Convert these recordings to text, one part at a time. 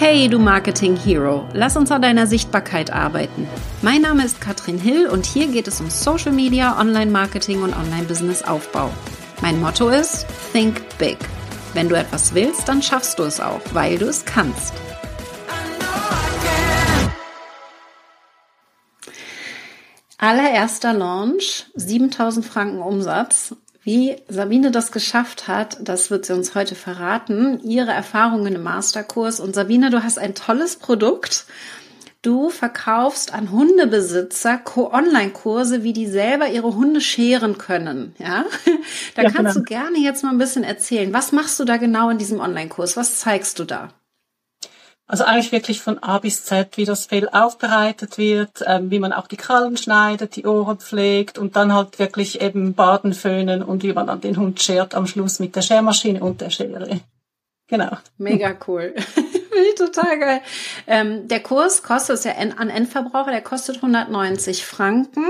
Hey, du Marketing Hero, lass uns an deiner Sichtbarkeit arbeiten. Mein Name ist Katrin Hill und hier geht es um Social Media, Online-Marketing und Online-Business-Aufbau. Mein Motto ist Think Big. Wenn du etwas willst, dann schaffst du es auch, weil du es kannst. Allererster Launch, 7000 Franken Umsatz wie Sabine das geschafft hat, das wird sie uns heute verraten. Ihre Erfahrungen im Masterkurs. Und Sabine, du hast ein tolles Produkt. Du verkaufst an Hundebesitzer Online-Kurse, wie die selber ihre Hunde scheren können. Ja, da ja, kannst genau. du gerne jetzt mal ein bisschen erzählen. Was machst du da genau in diesem Online-Kurs? Was zeigst du da? Also eigentlich wirklich von A bis Z, wie das Fell aufbereitet wird, ähm, wie man auch die Krallen schneidet, die Ohren pflegt und dann halt wirklich eben Baden, föhnen und wie man dann den Hund schert am Schluss mit der Schermaschine und der Schere. Genau. Mega cool. Finde ich total geil. Ähm, der Kurs kostet, ist ja an Endverbraucher, der kostet 190 Franken.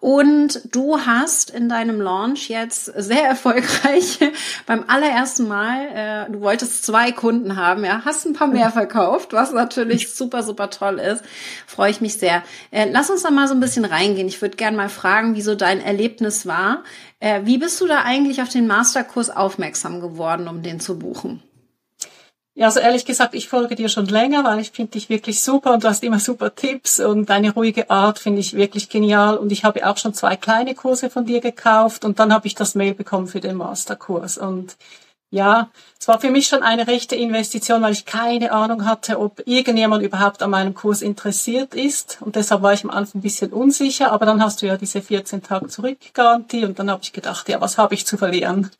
Und du hast in deinem Launch jetzt sehr erfolgreich beim allerersten Mal, äh, du wolltest zwei Kunden haben, ja, hast ein paar mehr verkauft, was natürlich super, super toll ist. Freue ich mich sehr. Äh, lass uns da mal so ein bisschen reingehen. Ich würde gerne mal fragen, wie so dein Erlebnis war. Äh, wie bist du da eigentlich auf den Masterkurs aufmerksam geworden, um den zu buchen? Ja, also ehrlich gesagt, ich folge dir schon länger, weil ich finde dich wirklich super und du hast immer super Tipps und deine ruhige Art finde ich wirklich genial und ich habe auch schon zwei kleine Kurse von dir gekauft und dann habe ich das Mail bekommen für den Masterkurs und ja, es war für mich schon eine rechte Investition, weil ich keine Ahnung hatte, ob irgendjemand überhaupt an meinem Kurs interessiert ist. Und deshalb war ich am Anfang ein bisschen unsicher. Aber dann hast du ja diese 14 Tage Zurückgarantie und dann habe ich gedacht, ja, was habe ich zu verlieren?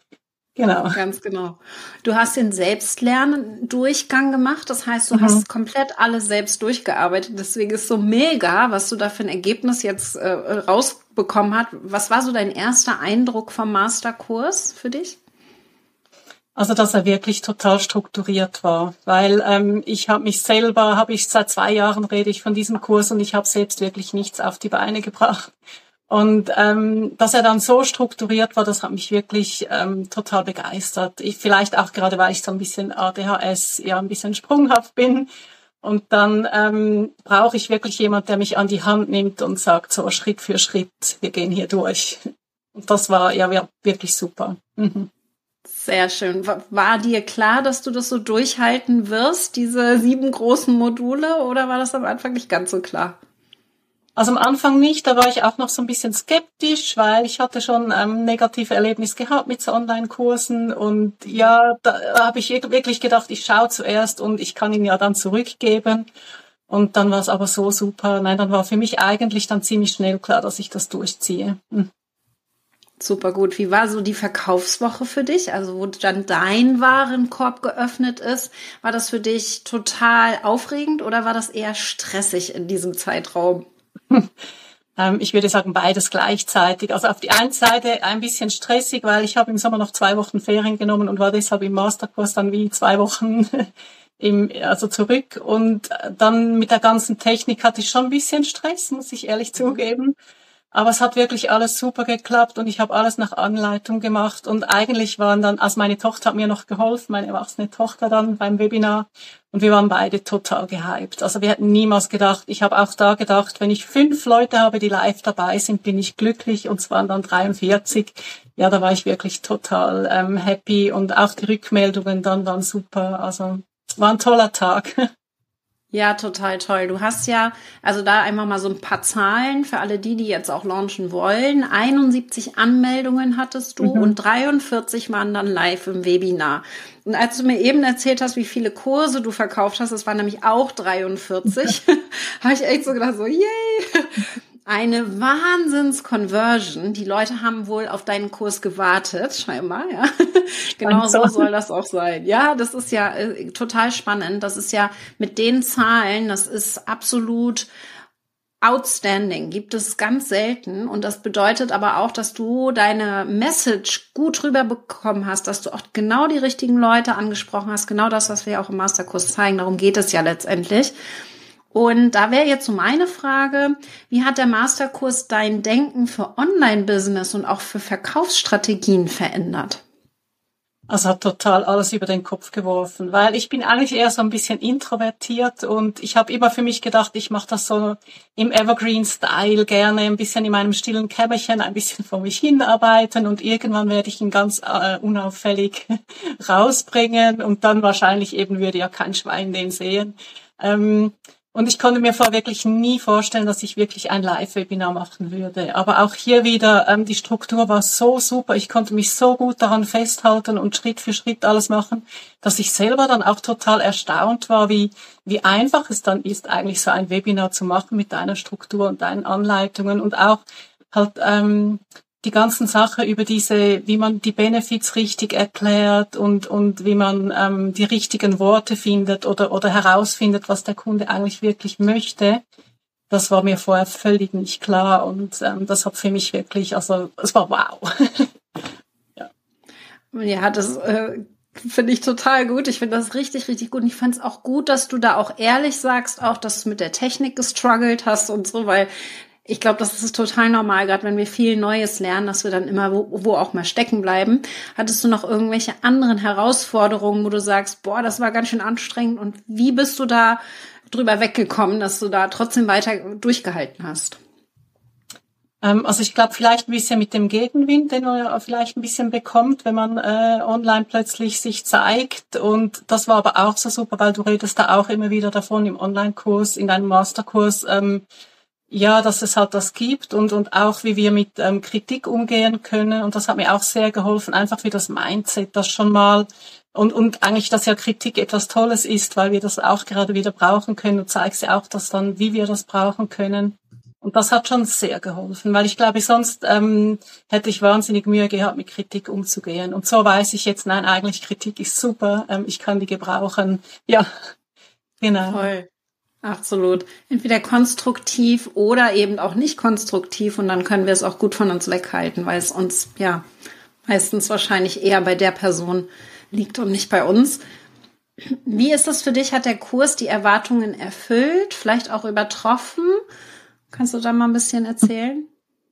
Genau. Ganz genau. Du hast den Selbstlernen-Durchgang gemacht. Das heißt, du mhm. hast komplett alles selbst durchgearbeitet. Deswegen ist so mega, was du da für ein Ergebnis jetzt äh, rausbekommen hast. Was war so dein erster Eindruck vom Masterkurs für dich? Also, dass er wirklich total strukturiert war, weil ähm, ich habe mich selber, habe ich seit zwei Jahren rede ich von diesem Kurs und ich habe selbst wirklich nichts auf die Beine gebracht. Und ähm, dass er dann so strukturiert war, das hat mich wirklich ähm, total begeistert. Ich, vielleicht auch gerade, weil ich so ein bisschen ADHS, ja ein bisschen sprunghaft bin. Und dann ähm, brauche ich wirklich jemand, der mich an die Hand nimmt und sagt, so Schritt für Schritt, wir gehen hier durch. Und das war ja wirklich super. Mhm. Sehr schön. War dir klar, dass du das so durchhalten wirst, diese sieben großen Module, oder war das am Anfang nicht ganz so klar? Also am Anfang nicht, da war ich auch noch so ein bisschen skeptisch, weil ich hatte schon ähm, negative Erlebnis gehabt mit so Online-Kursen und ja, da habe ich wirklich gedacht, ich schaue zuerst und ich kann ihn ja dann zurückgeben. Und dann war es aber so super. Nein, dann war für mich eigentlich dann ziemlich schnell klar, dass ich das durchziehe. Hm. Super gut. Wie war so die Verkaufswoche für dich? Also wo dann dein Warenkorb geöffnet ist, war das für dich total aufregend oder war das eher stressig in diesem Zeitraum? Ähm, ich würde sagen, beides gleichzeitig. Also auf die einen Seite ein bisschen stressig, weil ich habe im Sommer noch zwei Wochen Ferien genommen und war deshalb im Masterkurs dann wie zwei Wochen im, also zurück. Und dann mit der ganzen Technik hatte ich schon ein bisschen Stress, muss ich ehrlich zugeben. Aber es hat wirklich alles super geklappt und ich habe alles nach Anleitung gemacht. Und eigentlich waren dann, also meine Tochter hat mir noch geholfen, meine erwachsene Tochter dann beim Webinar. Und wir waren beide total gehypt. Also wir hätten niemals gedacht, ich habe auch da gedacht, wenn ich fünf Leute habe, die live dabei sind, bin ich glücklich. Und es waren dann 43. Ja, da war ich wirklich total ähm, happy. Und auch die Rückmeldungen dann waren super. Also war ein toller Tag. Ja, total toll. Du hast ja, also da einmal mal so ein paar Zahlen für alle die, die jetzt auch launchen wollen. 71 Anmeldungen hattest du mhm. und 43 waren dann live im Webinar. Und als du mir eben erzählt hast, wie viele Kurse du verkauft hast, das waren nämlich auch 43, habe ich echt so gedacht, so, yay! Eine Wahnsinns-Conversion. Die Leute haben wohl auf deinen Kurs gewartet, scheinbar, ja. genau so soll das auch sein. Ja, das ist ja äh, total spannend. Das ist ja mit den Zahlen, das ist absolut outstanding. Gibt es ganz selten. Und das bedeutet aber auch, dass du deine Message gut rüberbekommen hast, dass du auch genau die richtigen Leute angesprochen hast. Genau das, was wir auch im Masterkurs zeigen. Darum geht es ja letztendlich. Und da wäre jetzt so meine Frage, wie hat der Masterkurs dein Denken für Online-Business und auch für Verkaufsstrategien verändert? Also hat total alles über den Kopf geworfen, weil ich bin eigentlich eher so ein bisschen introvertiert und ich habe immer für mich gedacht, ich mache das so im Evergreen-Style gerne, ein bisschen in meinem stillen Kämmerchen, ein bisschen vor mich hinarbeiten und irgendwann werde ich ihn ganz äh, unauffällig rausbringen und dann wahrscheinlich eben würde ja kein Schwein den sehen. Ähm, und ich konnte mir vorher wirklich nie vorstellen, dass ich wirklich ein Live-Webinar machen würde. Aber auch hier wieder, ähm, die Struktur war so super. Ich konnte mich so gut daran festhalten und Schritt für Schritt alles machen, dass ich selber dann auch total erstaunt war, wie, wie einfach es dann ist, eigentlich so ein Webinar zu machen mit deiner Struktur und deinen Anleitungen und auch halt ähm, die ganzen Sachen über diese, wie man die Benefits richtig erklärt und, und wie man ähm, die richtigen Worte findet oder, oder herausfindet, was der Kunde eigentlich wirklich möchte, das war mir vorher völlig nicht klar und ähm, das hat für mich wirklich, also es war wow. ja. ja, das äh, finde ich total gut. Ich finde das richtig, richtig gut. Und ich fand es auch gut, dass du da auch ehrlich sagst, auch dass du mit der Technik gestruggelt hast und so, weil ich glaube, das ist total normal, gerade wenn wir viel Neues lernen, dass wir dann immer wo, wo auch mal stecken bleiben. Hattest du noch irgendwelche anderen Herausforderungen, wo du sagst, boah, das war ganz schön anstrengend und wie bist du da drüber weggekommen, dass du da trotzdem weiter durchgehalten hast? Ähm, also ich glaube vielleicht ein bisschen mit dem Gegenwind, den man vielleicht ein bisschen bekommt, wenn man äh, online plötzlich sich zeigt. Und das war aber auch so super, weil du redest da auch immer wieder davon im Online-Kurs, in deinem Masterkurs. Ähm, ja, dass es halt das gibt und, und auch wie wir mit ähm, Kritik umgehen können. Und das hat mir auch sehr geholfen, einfach wie das Mindset, das schon mal und, und eigentlich, dass ja Kritik etwas Tolles ist, weil wir das auch gerade wieder brauchen können. Du zeigst ja auch das dann, wie wir das brauchen können. Und das hat schon sehr geholfen, weil ich glaube, sonst ähm, hätte ich wahnsinnig Mühe gehabt, mit Kritik umzugehen. Und so weiß ich jetzt, nein, eigentlich Kritik ist super, ähm, ich kann die gebrauchen. Ja, genau. Toll. Absolut. Entweder konstruktiv oder eben auch nicht konstruktiv und dann können wir es auch gut von uns weghalten, weil es uns ja meistens wahrscheinlich eher bei der Person liegt und nicht bei uns. Wie ist das für dich? Hat der Kurs die Erwartungen erfüllt, vielleicht auch übertroffen? Kannst du da mal ein bisschen erzählen?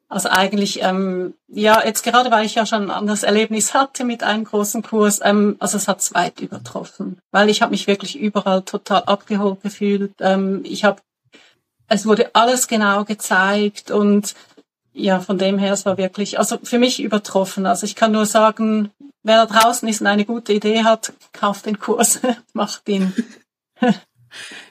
Also eigentlich, ähm, ja, jetzt gerade, weil ich ja schon ein anderes Erlebnis hatte mit einem großen Kurs, ähm, also es hat weit übertroffen, weil ich habe mich wirklich überall total abgeholt gefühlt. Ähm, ich habe, es wurde alles genau gezeigt und ja, von dem her, es war wirklich, also für mich übertroffen. Also ich kann nur sagen, wer da draußen ist und eine gute Idee hat, kauft den Kurs, macht ihn.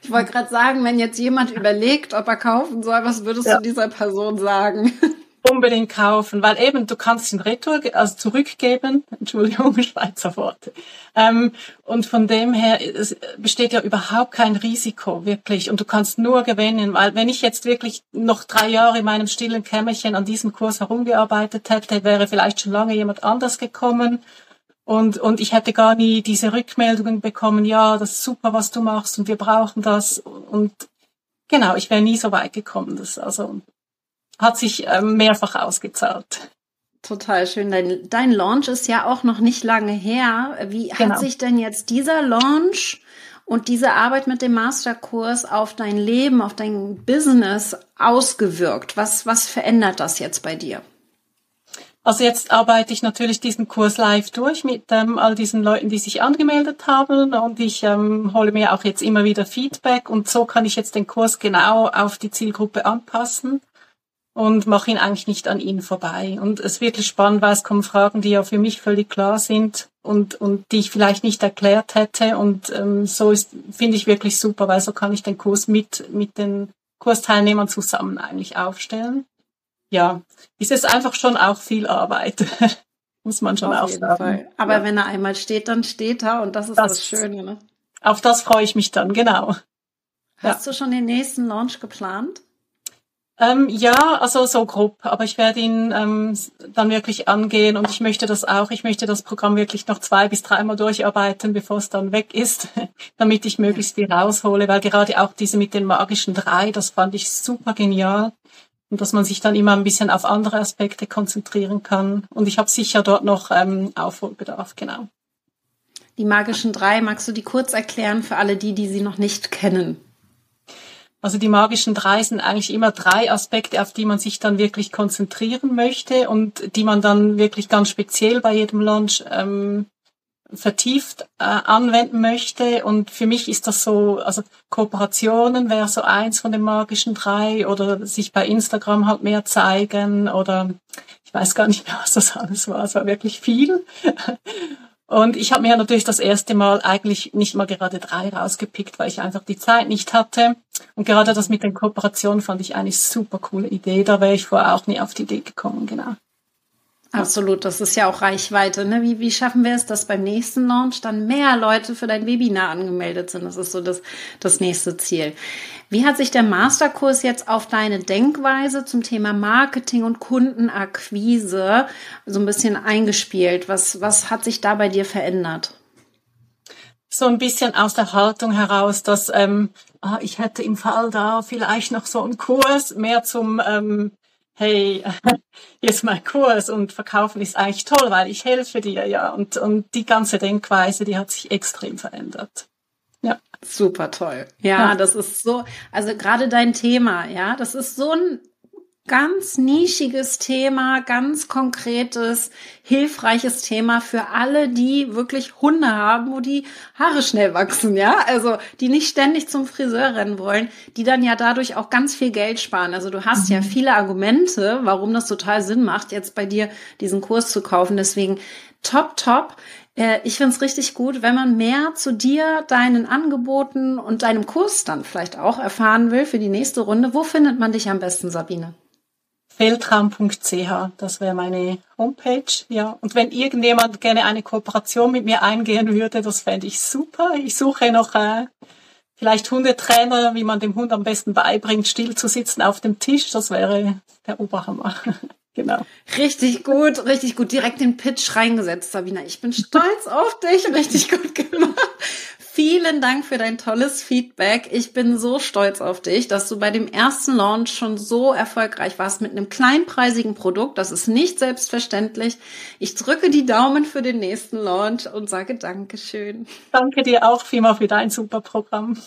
Ich wollte gerade sagen, wenn jetzt jemand überlegt, ob er kaufen soll, was würdest ja. du dieser Person sagen? unbedingt kaufen, weil eben du kannst ihn retour, also zurückgeben, Entschuldigung, Schweizer Worte. Ähm, und von dem her es besteht ja überhaupt kein Risiko wirklich und du kannst nur gewinnen, weil wenn ich jetzt wirklich noch drei Jahre in meinem stillen Kämmerchen an diesem Kurs herumgearbeitet hätte, wäre vielleicht schon lange jemand anders gekommen und, und ich hätte gar nie diese Rückmeldungen bekommen, ja, das ist super, was du machst und wir brauchen das und genau, ich wäre nie so weit gekommen. Das, also hat sich ähm, mehrfach ausgezahlt. Total schön. Dein, dein Launch ist ja auch noch nicht lange her. Wie genau. hat sich denn jetzt dieser Launch und diese Arbeit mit dem Masterkurs auf dein Leben, auf dein Business ausgewirkt? Was, was verändert das jetzt bei dir? Also jetzt arbeite ich natürlich diesen Kurs live durch mit ähm, all diesen Leuten, die sich angemeldet haben und ich ähm, hole mir auch jetzt immer wieder Feedback und so kann ich jetzt den Kurs genau auf die Zielgruppe anpassen und mache ihn eigentlich nicht an ihnen vorbei. Und es ist wirklich spannend, weil es kommen Fragen, die ja für mich völlig klar sind und, und die ich vielleicht nicht erklärt hätte. Und ähm, so ist, finde ich wirklich super, weil so kann ich den Kurs mit, mit den Kursteilnehmern zusammen eigentlich aufstellen. Ja, es ist einfach schon auch viel Arbeit. Muss man schon auf auch sagen. Fall. Aber ja. wenn er einmal steht, dann steht er und das ist das, das Schöne. Ne? Auf das freue ich mich dann, genau. Hast ja. du schon den nächsten Launch geplant? Ähm, ja, also so grob, aber ich werde ihn ähm, dann wirklich angehen und ich möchte das auch, ich möchte das Programm wirklich noch zwei bis dreimal durcharbeiten, bevor es dann weg ist, damit ich möglichst viel raushole, weil gerade auch diese mit den magischen drei, das fand ich super genial und dass man sich dann immer ein bisschen auf andere Aspekte konzentrieren kann und ich habe sicher dort noch ähm, Aufholbedarf, genau. Die magischen drei, magst du die kurz erklären für alle die, die sie noch nicht kennen? Also die magischen drei sind eigentlich immer drei Aspekte, auf die man sich dann wirklich konzentrieren möchte und die man dann wirklich ganz speziell bei jedem Launch ähm, vertieft äh, anwenden möchte. Und für mich ist das so, also Kooperationen wäre so eins von den magischen drei oder sich bei Instagram halt mehr zeigen oder ich weiß gar nicht mehr, was das alles war. Es war wirklich viel. Und ich habe mir natürlich das erste Mal eigentlich nicht mal gerade drei rausgepickt, weil ich einfach die Zeit nicht hatte. Und gerade das mit den Kooperationen fand ich eine super coole Idee. Da wäre ich vorher auch nie auf die Idee gekommen, genau. Absolut, das ist ja auch Reichweite. Ne? Wie, wie schaffen wir es, dass beim nächsten Launch dann mehr Leute für dein Webinar angemeldet sind? Das ist so das, das nächste Ziel. Wie hat sich der Masterkurs jetzt auf deine Denkweise zum Thema Marketing und Kundenakquise so ein bisschen eingespielt? Was, was hat sich da bei dir verändert? So ein bisschen aus der Haltung heraus, dass ähm, ah, ich hätte im Fall da vielleicht noch so einen Kurs mehr zum ähm, hey, hier ist mein Kurs und verkaufen ist eigentlich toll, weil ich helfe dir, ja. Und, und die ganze Denkweise, die hat sich extrem verändert. Ja. Super toll. Ja, ja, das ist so, also gerade dein Thema, ja, das ist so ein ganz nischiges Thema, ganz konkretes, hilfreiches Thema für alle, die wirklich Hunde haben, wo die Haare schnell wachsen, ja? Also, die nicht ständig zum Friseur rennen wollen, die dann ja dadurch auch ganz viel Geld sparen. Also, du hast mhm. ja viele Argumente, warum das total Sinn macht, jetzt bei dir diesen Kurs zu kaufen. Deswegen top, top. Äh, ich finde es richtig gut, wenn man mehr zu dir, deinen Angeboten und deinem Kurs dann vielleicht auch erfahren will für die nächste Runde. Wo findet man dich am besten, Sabine? Feltraum.ch, das wäre meine Homepage, ja. Und wenn irgendjemand gerne eine Kooperation mit mir eingehen würde, das fände ich super. Ich suche noch äh, vielleicht Hundetrainer, wie man dem Hund am besten beibringt, still zu sitzen auf dem Tisch. Das wäre der Oberhammer. genau. Richtig gut, richtig gut. Direkt den Pitch reingesetzt, Sabina. Ich bin stolz auf dich. Richtig gut gemacht. Vielen Dank für dein tolles Feedback. Ich bin so stolz auf dich, dass du bei dem ersten Launch schon so erfolgreich warst mit einem kleinpreisigen Produkt. Das ist nicht selbstverständlich. Ich drücke die Daumen für den nächsten Launch und sage Dankeschön. Danke dir auch vielmal für dein super Programm.